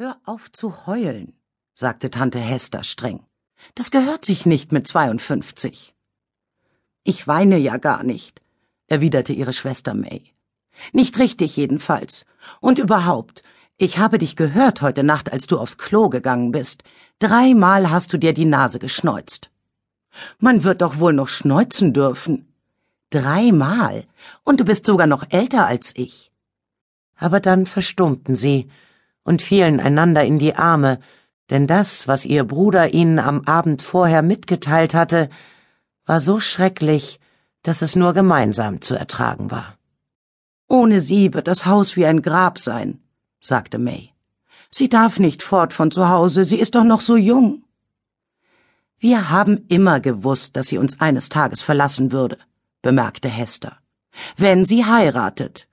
Hör auf zu heulen, sagte Tante Hester streng. Das gehört sich nicht mit 52. Ich weine ja gar nicht, erwiderte ihre Schwester May. Nicht richtig jedenfalls. Und überhaupt, ich habe dich gehört heute Nacht, als du aufs Klo gegangen bist. Dreimal hast du dir die Nase geschneuzt. Man wird doch wohl noch schneuzen dürfen. Dreimal. Und du bist sogar noch älter als ich. Aber dann verstummten sie und fielen einander in die Arme, denn das, was ihr Bruder ihnen am Abend vorher mitgeteilt hatte, war so schrecklich, dass es nur gemeinsam zu ertragen war. Ohne sie wird das Haus wie ein Grab sein, sagte May. Sie darf nicht fort von zu Hause, sie ist doch noch so jung. Wir haben immer gewusst, dass sie uns eines Tages verlassen würde, bemerkte Hester. Wenn sie heiratet.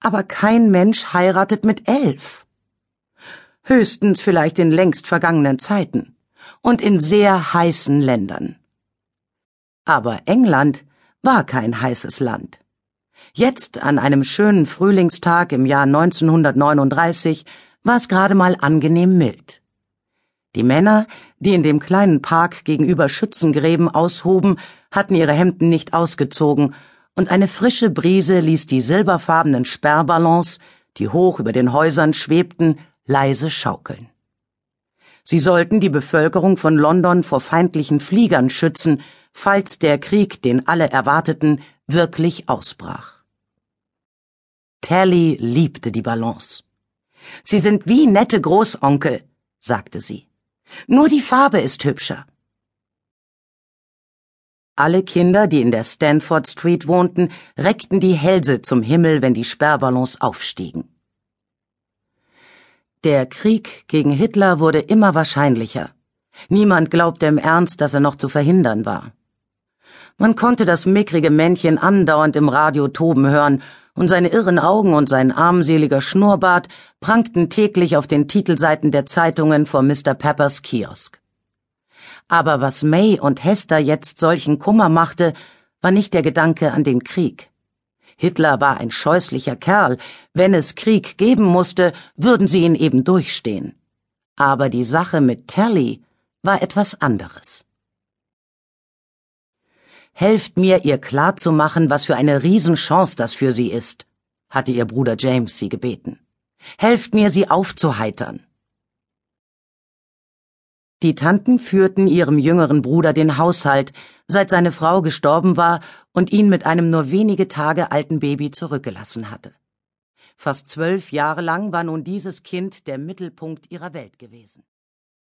Aber kein Mensch heiratet mit elf höchstens vielleicht in längst vergangenen Zeiten und in sehr heißen Ländern. Aber England war kein heißes Land. Jetzt, an einem schönen Frühlingstag im Jahr 1939, war es gerade mal angenehm mild. Die Männer, die in dem kleinen Park gegenüber Schützengräben aushoben, hatten ihre Hemden nicht ausgezogen, und eine frische Brise ließ die silberfarbenen Sperrballons, die hoch über den Häusern schwebten, leise schaukeln. Sie sollten die Bevölkerung von London vor feindlichen Fliegern schützen, falls der Krieg, den alle erwarteten, wirklich ausbrach. Tally liebte die Ballons. Sie sind wie nette Großonkel, sagte sie. Nur die Farbe ist hübscher. Alle Kinder, die in der Stanford Street wohnten, reckten die Hälse zum Himmel, wenn die Sperrballons aufstiegen. Der Krieg gegen Hitler wurde immer wahrscheinlicher. Niemand glaubte im Ernst, dass er noch zu verhindern war. Man konnte das mickrige Männchen andauernd im Radio toben hören, und seine irren Augen und sein armseliger Schnurrbart prangten täglich auf den Titelseiten der Zeitungen vor Mr. Peppers Kiosk. Aber was May und Hester jetzt solchen Kummer machte, war nicht der Gedanke an den Krieg. Hitler war ein scheußlicher Kerl, wenn es Krieg geben musste, würden sie ihn eben durchstehen. Aber die Sache mit Tally war etwas anderes. Helft mir, ihr klarzumachen, was für eine Riesenchance das für sie ist, hatte ihr Bruder James sie gebeten. Helft mir, sie aufzuheitern. Die Tanten führten ihrem jüngeren Bruder den Haushalt, seit seine Frau gestorben war und ihn mit einem nur wenige Tage alten Baby zurückgelassen hatte. Fast zwölf Jahre lang war nun dieses Kind der Mittelpunkt ihrer Welt gewesen.